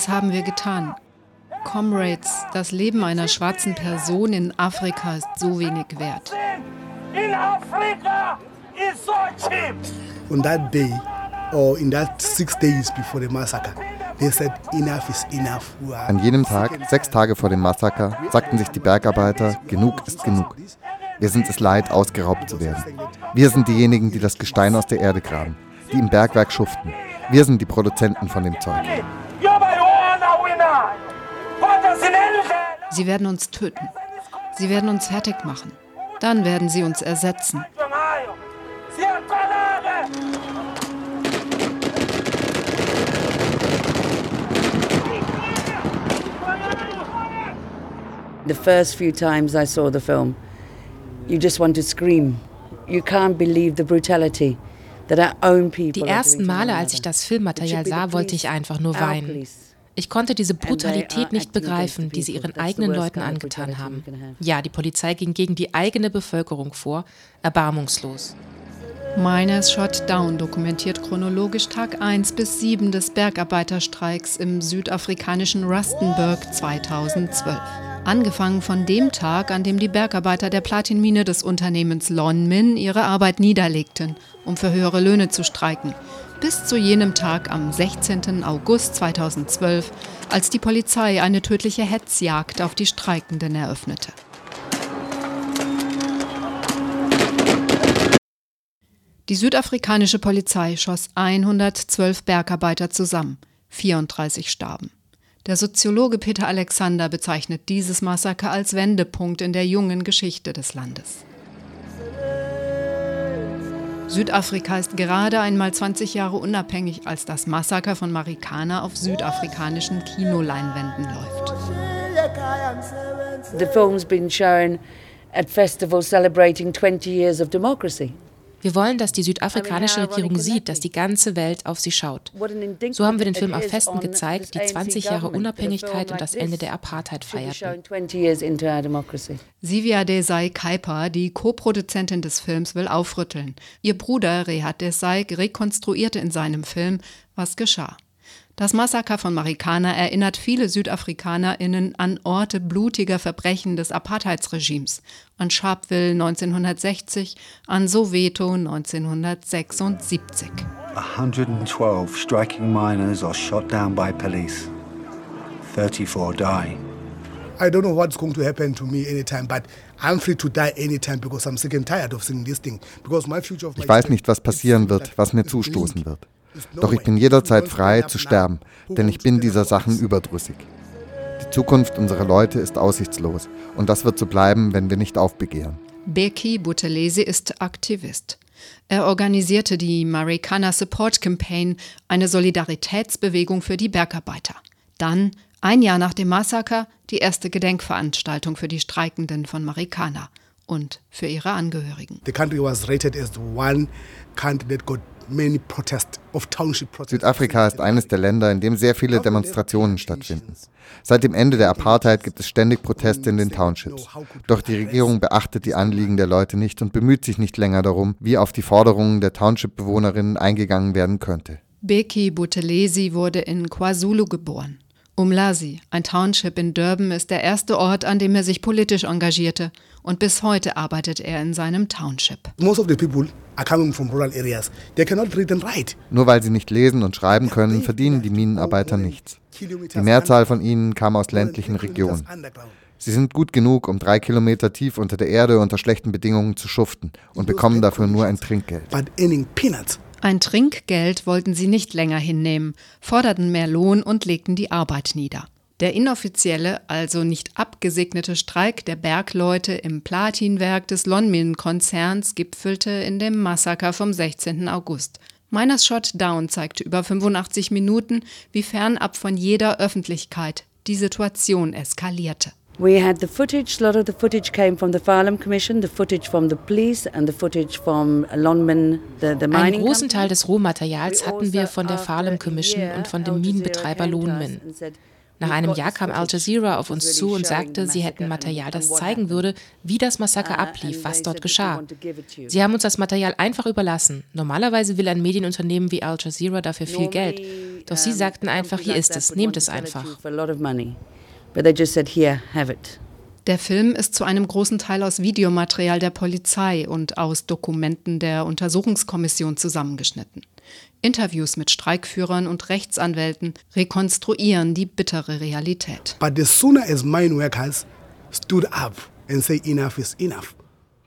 Was haben wir getan? Comrades, das Leben einer schwarzen Person in Afrika ist so wenig wert. In Africa is so cheap. On that day, or in that six days before the massacre, an jenem Tag, sechs Tage vor dem Massaker, sagten sich die Bergarbeiter, genug ist genug. Wir sind es leid, ausgeraubt zu werden. Wir sind diejenigen, die das Gestein aus der Erde graben, die im Bergwerk schuften. Wir sind die Produzenten von dem Zeug. Sie werden uns töten. Sie werden uns fertig machen. Dann werden sie uns ersetzen. The first few times I saw the film, you just want to scream. You can't believe the brutality. Die ersten Male, als ich das Filmmaterial sah, wollte ich einfach nur weinen. Ich konnte diese Brutalität nicht begreifen, die sie ihren eigenen Leuten angetan haben. Ja, die Polizei ging gegen die eigene Bevölkerung vor, erbarmungslos. Miners Shot Down dokumentiert chronologisch Tag 1 bis 7 des Bergarbeiterstreiks im südafrikanischen Rustenburg 2012. Angefangen von dem Tag, an dem die Bergarbeiter der Platinmine des Unternehmens Lonmin ihre Arbeit niederlegten, um für höhere Löhne zu streiken, bis zu jenem Tag am 16. August 2012, als die Polizei eine tödliche Hetzjagd auf die Streikenden eröffnete. Die südafrikanische Polizei schoss 112 Bergarbeiter zusammen, 34 starben. Der Soziologe Peter Alexander bezeichnet dieses Massaker als Wendepunkt in der jungen Geschichte des Landes. Südafrika ist gerade einmal 20 Jahre unabhängig, als das Massaker von Marikana auf südafrikanischen Kinoleinwänden läuft. The film's been shown at festivals celebrating 20 years of democracy. Wir wollen, dass die südafrikanische Regierung sieht, dass die ganze Welt auf sie schaut. So haben wir den Film auf Festen gezeigt, die 20 Jahre Unabhängigkeit und das Ende der Apartheid feierten. Sivia Desai Kaiper, die Co-Produzentin des Films, will aufrütteln. Ihr Bruder Rehat Desai rekonstruierte in seinem Film, was geschah. Das Massaker von Marikana erinnert viele SüdafrikanerInnen an Orte blutiger Verbrechen des Apartheidsregimes, an Sharpeville 1960, an Soweto 1976. 112 striking miners are shot down by police. 34 die. I don't know what's going to happen to me anytime, but I'm free to die anytime because I'm sick and tired of seeing this thing. Because my future of my Ich weiß nicht, was passieren wird, was mir zustoßen wird. Doch ich bin jederzeit frei zu sterben, denn ich bin dieser Sachen überdrüssig. Die Zukunft unserer Leute ist aussichtslos und das wird so bleiben, wenn wir nicht aufbegehren. Beki Buthelezi ist Aktivist. Er organisierte die Marikana Support Campaign, eine Solidaritätsbewegung für die Bergarbeiter. Dann, ein Jahr nach dem Massaker, die erste Gedenkveranstaltung für die Streikenden von Marikana und für ihre Angehörigen. The country was rated as one country that got Südafrika ist eines der Länder, in dem sehr viele Demonstrationen stattfinden. Seit dem Ende der Apartheid gibt es ständig Proteste in den Townships. Doch die Regierung beachtet die Anliegen der Leute nicht und bemüht sich nicht länger darum, wie auf die Forderungen der Township-Bewohnerinnen eingegangen werden könnte. Beki Buthelezi wurde in KwaZulu geboren. Umlazi, ein Township in Durban, ist der erste Ort, an dem er sich politisch engagierte. Und bis heute arbeitet er in seinem Township. Most of the people are coming from rural areas. They cannot read and write. Nur weil sie nicht lesen und schreiben können, verdienen die Minenarbeiter nichts. Die Mehrzahl von ihnen kam aus ländlichen Regionen. Sie sind gut genug, um drei Kilometer tief unter der Erde unter schlechten Bedingungen zu schuften und bekommen dafür nur ein Trinkgeld. Ein Trinkgeld wollten sie nicht länger hinnehmen, forderten mehr Lohn und legten die Arbeit nieder. Der inoffizielle, also nicht abgesegnete Streik der Bergleute im Platinwerk des Lonmin-Konzerns gipfelte in dem Massaker vom 16. August. Miners Shot Down zeigte über 85 Minuten, wie fernab von jeder Öffentlichkeit die Situation eskalierte. We had the footage. A lot of the footage came from the Farlam Commission, the footage from the police and the footage from Lonmin, the, the mining Einen großen Teil des Rohmaterials hatten wir von der Farlam Commission und von dem Minenbetreiber Lonmin. Nach einem Jahr kam Al Jazeera auf uns zu und sagte, sie hätten Material, das zeigen würde, wie das Massaker ablief, was dort geschah. Sie haben uns das Material einfach überlassen. Normalerweise will ein Medienunternehmen wie Al Jazeera dafür viel Geld. Doch sie sagten einfach, hier ist es, nehmt es einfach. Der Film ist zu einem großen Teil aus Videomaterial der Polizei und aus Dokumenten der Untersuchungskommission zusammengeschnitten. Interviews mit Streikführern und Rechtsanwälten rekonstruieren die bittere Realität. But as soon as mine workers stood up and say enough is enough,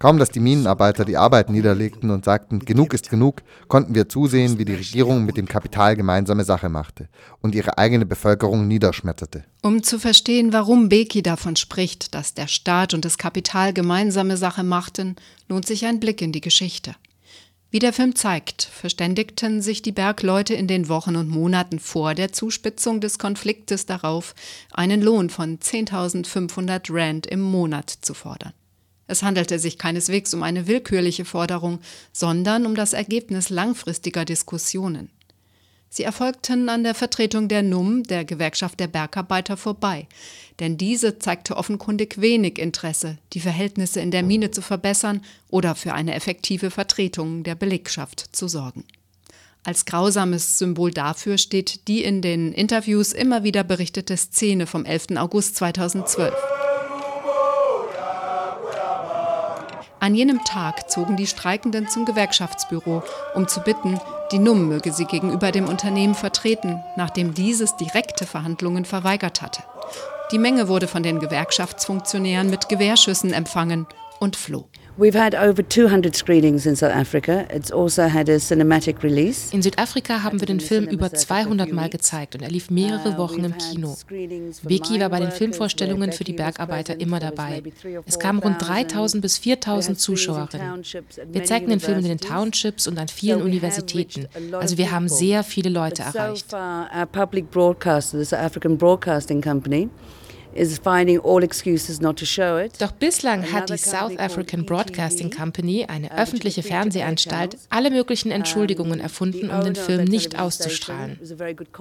Kaum dass die Minenarbeiter die Arbeit niederlegten und sagten, genug ist genug, konnten wir zusehen, wie die Regierung mit dem Kapital gemeinsame Sache machte und ihre eigene Bevölkerung niederschmetterte. Um zu verstehen, warum Beki davon spricht, dass der Staat und das Kapital gemeinsame Sache machten, lohnt sich ein Blick in die Geschichte. Wie der Film zeigt, verständigten sich die Bergleute in den Wochen und Monaten vor der Zuspitzung des Konfliktes darauf, einen Lohn von 10.500 Rand im Monat zu fordern. Es handelte sich keineswegs um eine willkürliche Forderung, sondern um das Ergebnis langfristiger Diskussionen. Sie erfolgten an der Vertretung der NUM, der Gewerkschaft der Bergarbeiter, vorbei, denn diese zeigte offenkundig wenig Interesse, die Verhältnisse in der Mine zu verbessern oder für eine effektive Vertretung der Belegschaft zu sorgen. Als grausames Symbol dafür steht die in den Interviews immer wieder berichtete Szene vom 11. August 2012. An jenem Tag zogen die Streikenden zum Gewerkschaftsbüro, um zu bitten, die NUM möge sie gegenüber dem Unternehmen vertreten, nachdem dieses direkte Verhandlungen verweigert hatte. Die Menge wurde von den Gewerkschaftsfunktionären mit Gewehrschüssen empfangen und floh. We've had over 200 screenings in South Africa. It's also had a cinematic release. In Südafrika haben wir den Film über 200 Mal gezeigt und er lief mehrere uh, Wochen im Kino. Vicky war bei den Filmvorstellungen für die Bergarbeiter immer dabei. Es kamen rund 3000 bis 4000 Zuschauerinnen. Wir zeigten den Film in den Townships und an vielen Universitäten. Also wir haben sehr viele Leute erreicht. Doch bislang hat die South African Broadcasting Company, eine öffentliche Fernsehanstalt, alle möglichen Entschuldigungen erfunden, um den Film nicht auszustrahlen.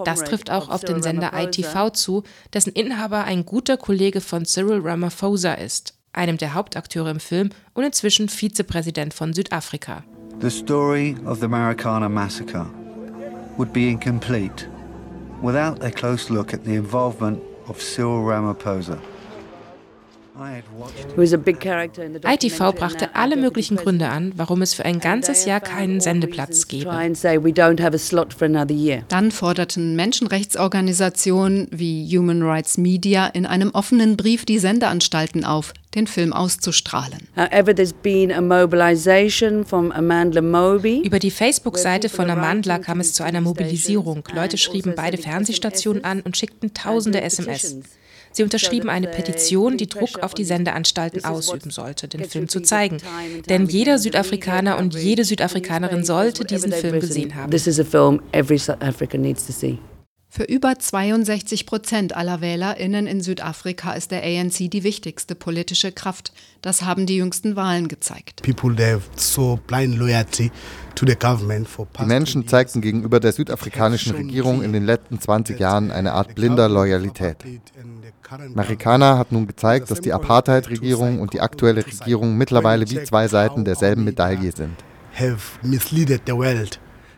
Das trifft auch auf den Sender ITV zu, dessen Inhaber ein guter Kollege von Cyril Ramaphosa ist, einem der Hauptakteure im Film und inzwischen Vizepräsident von Südafrika. The story of the Marikana massacre would be incomplete without a close look at the involvement of Cyril Ramaphosa. ITV brachte alle möglichen Gründe an, warum es für ein ganzes Jahr keinen Sendeplatz gäbe. Dann forderten Menschenrechtsorganisationen wie Human Rights Media in einem offenen Brief die Sendeanstalten auf, den Film auszustrahlen. Über die Facebook-Seite von Amandla kam es zu einer Mobilisierung. Leute schrieben beide Fernsehstationen an und schickten tausende SMS. Sie unterschrieben eine Petition, die Druck auf die Sendeanstalten ausüben sollte, den Film zu zeigen. Denn jeder Südafrikaner und jede Südafrikanerin sollte diesen Film gesehen haben. Für über 62 Prozent aller WählerInnen in Südafrika ist der ANC die wichtigste politische Kraft. Das haben die jüngsten Wahlen gezeigt. Die Menschen zeigten gegenüber der südafrikanischen Regierung in den letzten 20 Jahren eine Art blinder Loyalität. Marikana hat nun gezeigt, dass die Apartheid-Regierung und die aktuelle Regierung mittlerweile wie zwei Seiten derselben Medaille sind.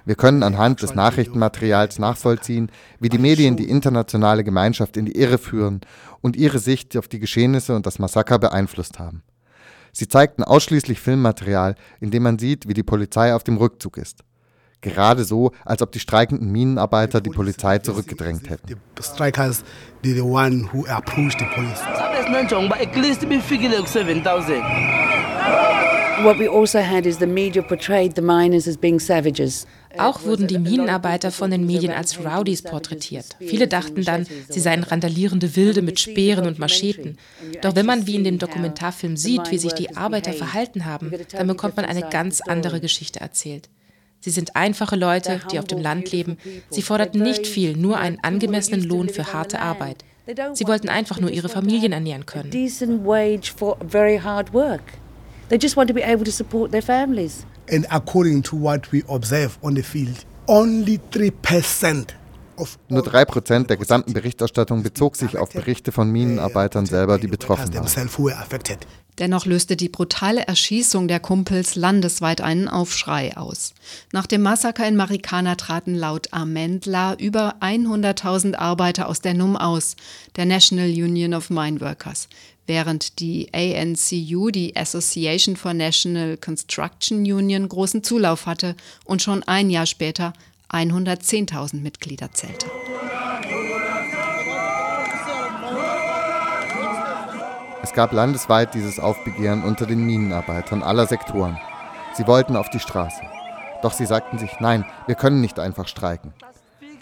Wir können anhand des Nachrichtenmaterials nachvollziehen, wie die Medien die internationale Gemeinschaft in die Irre führen und ihre Sicht auf die Geschehnisse und das Massaker beeinflusst haben. Sie zeigten ausschließlich Filmmaterial, in dem man sieht, wie die Polizei auf dem Rückzug ist. Gerade so, als ob die streikenden Minenarbeiter die Polizei zurückgedrängt hätten. What we also had is the media portrayed the miners as being savages. Auch wurden die Minenarbeiter von den Medien als Rowdies porträtiert. Viele dachten dann, sie seien randalierende Wilde mit Speeren und Macheten. Doch wenn man wie in dem Dokumentarfilm sieht, wie sich die Arbeiter verhalten haben, dann bekommt man eine ganz andere Geschichte erzählt. Sie sind einfache Leute, die auf dem Land leben. Sie forderten nicht viel, nur einen angemessenen Lohn für harte Arbeit. Sie wollten einfach nur ihre Familien ernähren können. And according to what we observe on the field, only 3% nur drei Prozent der gesamten Berichterstattung bezog sich auf Berichte von Minenarbeitern selber, die betroffen waren. Dennoch löste die brutale Erschießung der Kumpels landesweit einen Aufschrei aus. Nach dem Massaker in Marikana traten laut Amendla über 100.000 Arbeiter aus der NUM aus, der National Union of Mine Workers, während die ANCU, die Association for National Construction Union, großen Zulauf hatte und schon ein Jahr später 110.000 Mitglieder zählte. Es gab landesweit dieses Aufbegehren unter den Minenarbeitern aller Sektoren. Sie wollten auf die Straße. Doch sie sagten sich, nein, wir können nicht einfach streiken.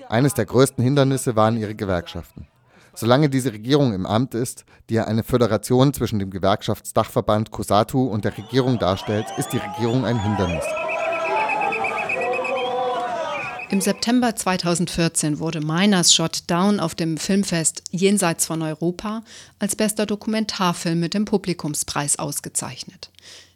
Eines der größten Hindernisse waren ihre Gewerkschaften. Solange diese Regierung im Amt ist, die ja eine Föderation zwischen dem Gewerkschaftsdachverband COSATU und der Regierung darstellt, ist die Regierung ein Hindernis. Im September 2014 wurde Miners Shot Down auf dem Filmfest Jenseits von Europa als bester Dokumentarfilm mit dem Publikumspreis ausgezeichnet.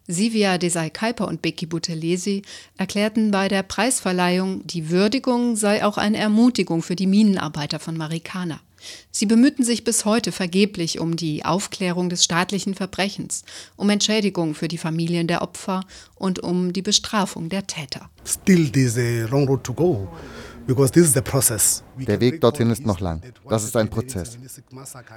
Sivia Desai-Kuiper und Becky Buthelesi erklärten bei der Preisverleihung, die Würdigung sei auch eine Ermutigung für die Minenarbeiter von Marikana. Sie bemühten sich bis heute vergeblich um die Aufklärung des staatlichen Verbrechens, um Entschädigung für die Familien der Opfer und um die Bestrafung der Täter. Still there's a long road to go. Der Weg dorthin ist noch lang. Das ist ein Prozess.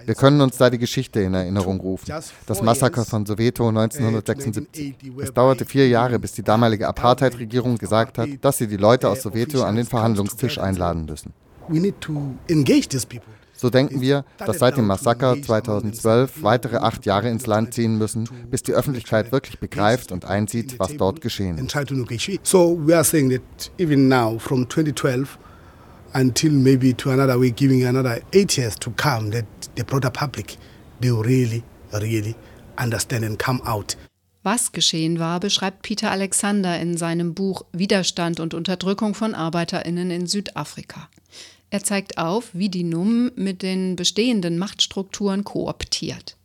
Wir können uns da die Geschichte in Erinnerung rufen. Das Massaker von Soweto 1976. Es dauerte vier Jahre, bis die damalige Apartheid-Regierung gesagt hat, dass sie die Leute aus Soweto an den Verhandlungstisch einladen müssen. So denken wir, dass seit dem Massaker 2012 weitere acht Jahre ins Land ziehen müssen, bis die Öffentlichkeit wirklich begreift und einsieht, was dort geschehen ist. So we are saying that even now from 2012 until maybe to another we're giving another eight years to come that the broader public they really really understand and come out. Was geschehen war, beschreibt Peter Alexander in seinem Buch Widerstand und Unterdrückung von Arbeiterinnen in Südafrika. Er zeigt auf, wie die NUM mit den bestehenden Machtstrukturen kooptiert.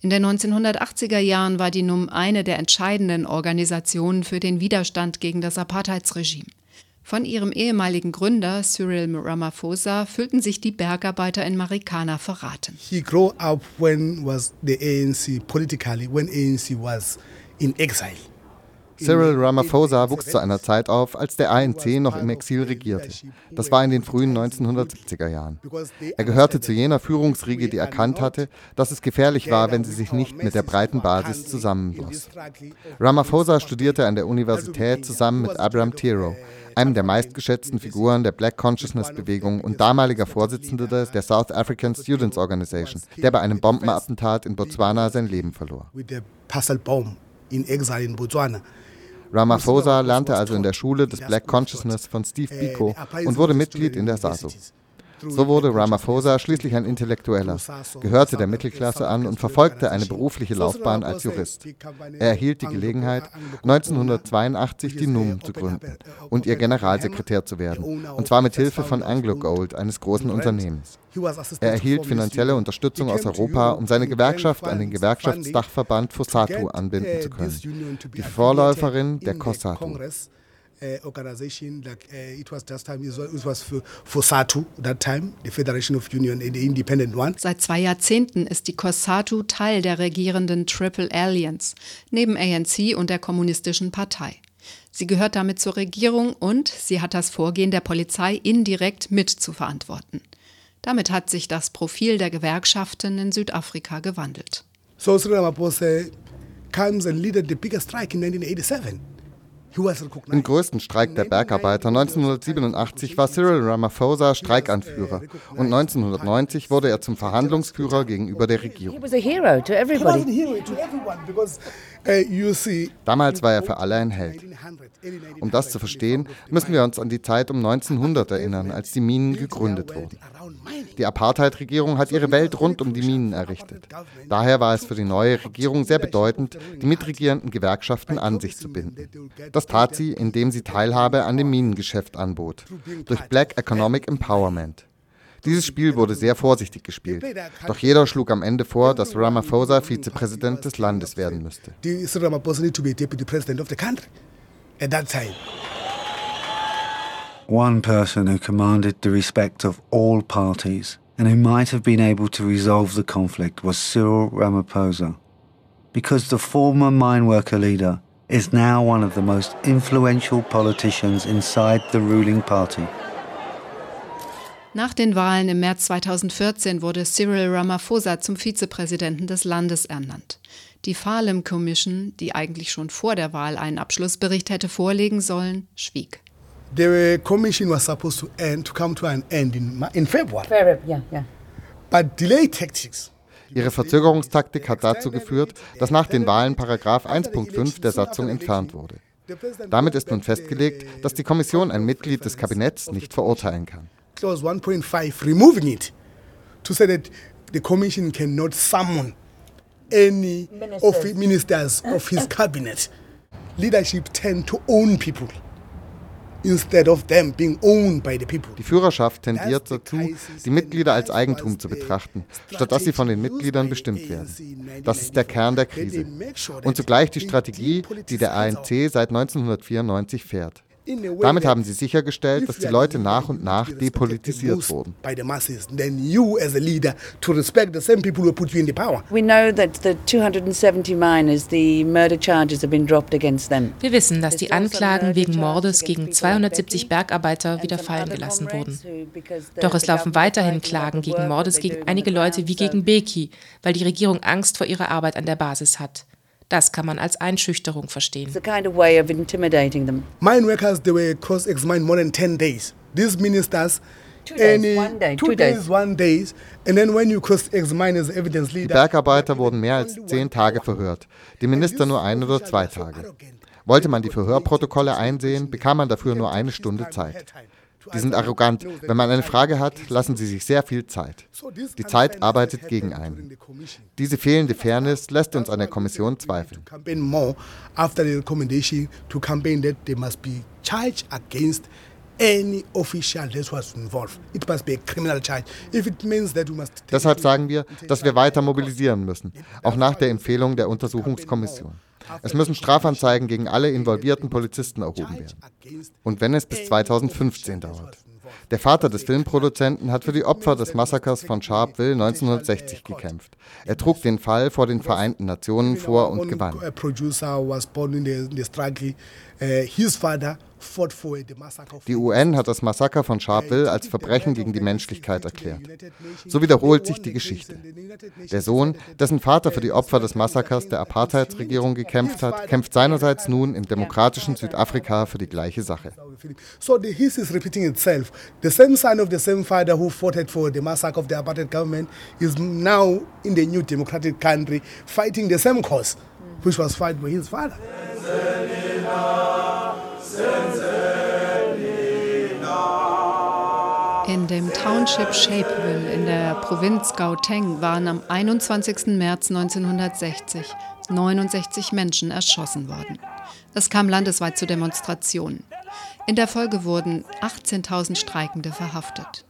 In den 1980er Jahren war die NUM eine der entscheidenden Organisationen für den Widerstand gegen das Apartheidsregime. Von ihrem ehemaligen Gründer Cyril Ramaphosa fühlten sich die Bergarbeiter in Marikana verraten. He grew up when was the ANC politically when ANC was in exile. Cyril Ramaphosa wuchs zu einer Zeit auf, als der ANC noch im Exil regierte. Das war in den frühen 1970er Jahren. Er gehörte zu jener Führungsriege, die erkannt hatte, dass es gefährlich war, wenn sie sich nicht mit der breiten Basis zusammenschloss. Ramaphosa studierte an der Universität zusammen mit Abraham Tiro, einem der meistgeschätzten Figuren der Black Consciousness Bewegung und damaliger Vorsitzender der South African Students Organization, der bei einem Bombenattentat in Botswana sein Leben verlor. In exile in Botswana. Ramaphosa lernte also in der Schule des Black Consciousness von Steve Biko und wurde Mitglied in der SASO. So wurde Ramaphosa schließlich ein Intellektueller, gehörte der Mittelklasse an und verfolgte eine berufliche Laufbahn als Jurist. Er erhielt die Gelegenheit, 1982 die NUM zu gründen und ihr Generalsekretär zu werden, und zwar mit Hilfe von Anglo Gold, eines großen Unternehmens. Er erhielt finanzielle Unterstützung aus Europa, um seine Gewerkschaft an den Gewerkschaftsdachverband FOSATU anbinden zu können, die Vorläuferin der COSATU organization like uh, it was just time it was for, for SATU that time the Federation of Union the independent one. Seit zwei Jahrzehnten ist die COSATU Teil der regierenden Triple Alliance neben ANC und der kommunistischen Partei. Sie gehört damit zur Regierung und sie hat das Vorgehen der Polizei indirekt mit zu verantworten. Damit hat sich das Profil der Gewerkschaften in Südafrika gewandelt. So Cyril Ramaphosa comes and leaded the biggest strike in 1987. Im größten Streik der Bergarbeiter 1987 war Cyril Ramaphosa Streikanführer und 1990 wurde er zum Verhandlungsführer gegenüber der Regierung. Damals war er für alle ein Held. Um das zu verstehen, müssen wir uns an die Zeit um 1900 erinnern, als die Minen gegründet wurden. Die Apartheid-Regierung hat ihre Welt rund um die Minen errichtet. Daher war es für die neue Regierung sehr bedeutend, die mitregierenden Gewerkschaften an sich zu binden. Das tat sie, indem sie Teilhabe an dem Minengeschäft anbot, durch Black Economic Empowerment. Dieses Spiel wurde sehr vorsichtig gespielt. Doch jeder schlug am Ende vor, dass Ramaphosa Vizepräsident des Landes werden müsste. One person who commanded the respect of all parties and who might have been able to resolve the conflict was Cyril Ramaphosa. because the former mine worker leader is now one of the most influential politicians inside the ruling party. Nach den Wahlen im März 2014 wurde Cyril Ramaphosa zum Vizepräsidenten des Landes ernannt. Die Farlem Commission, die eigentlich schon vor der Wahl einen Abschlussbericht hätte vorlegen sollen, schwieg. The commission was supposed to end to come to an end in, in February. February, yeah, yeah. But delay tactics Ihre Verzögerungstaktik hat dazu geführt, dass nach den Wahlen Paragraph 1.5 der Satzung entfernt wurde. Damit ist nun festgelegt, dass die Kommission ein Mitglied des Kabinetts nicht verurteilen kann. Clause 1.5 removing it to say that the commission cannot summon any ministers. of ministers of his cabinet. Leadership tend to own people. Instead of them being owned by the people. Die Führerschaft tendiert dazu, die Mitglieder als Eigentum zu betrachten, statt dass sie von den Mitgliedern bestimmt werden. Das ist der Kern der Krise. Und zugleich die Strategie, die der ANC seit 1994 fährt. Damit haben sie sichergestellt, dass die Leute nach und nach depolitisiert wurden. Wir wissen, dass die Anklagen wegen Mordes gegen 270 Bergarbeiter wieder fallen gelassen wurden. Doch es laufen weiterhin Klagen gegen Mordes gegen einige Leute wie gegen Beki, weil die Regierung Angst vor ihrer Arbeit an der Basis hat. Das kann man als Einschüchterung verstehen. It's a kind of way of intimidating them. Mine workers, they were cross-examined more than 10 days. These ministers Two days, any, one day, two, two days, days, one days, and then when you cross-examine as evidence leader. Die Bergarbeiter wurden mehr als zehn Tage verhört, die Minister nur ein oder zwei Tage. Wollte man die Verhörprotokolle einsehen, bekam man dafür nur eine Stunde Zeit. Die sind arrogant. Wenn man eine Frage hat, lassen sie sich sehr viel Zeit. Die Zeit arbeitet gegen einen. Diese fehlende Fairness lässt uns an der Kommission zweifeln. Deshalb sagen wir, dass wir weiter mobilisieren müssen, auch nach der Empfehlung der Untersuchungskommission. Es müssen Strafanzeigen gegen alle involvierten Polizisten erhoben werden. Und wenn es bis 2015 dauert. Der Vater des Filmproduzenten hat für die Opfer des Massakers von Sharpeville 1960 gekämpft. Er trug den Fall vor den Vereinten Nationen vor und gewann. Die UN hat das Massaker von Sharpeville als Verbrechen gegen die Menschlichkeit erklärt. So wiederholt sich die Geschichte. Der Sohn, dessen Vater für die Opfer des Massakers der Apartheidsregierung gekämpft hat, kämpft seinerseits nun im demokratischen Südafrika für die gleiche Sache. So the history is repeating itself. The same son of the same father who fought for the massacre of the apartheid government is now in the new democratic country fighting the same cause, which was fought by his father. In dem Township Shapeville in der Provinz Gauteng waren am 21. März 1960 69 Menschen erschossen worden. Es kam landesweit zu Demonstrationen. In der Folge wurden 18.000 Streikende verhaftet.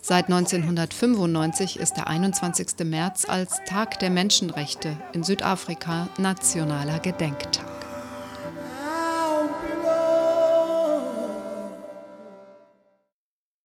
Seit 1995 ist der 21. März als Tag der Menschenrechte in Südafrika nationaler Gedenktag.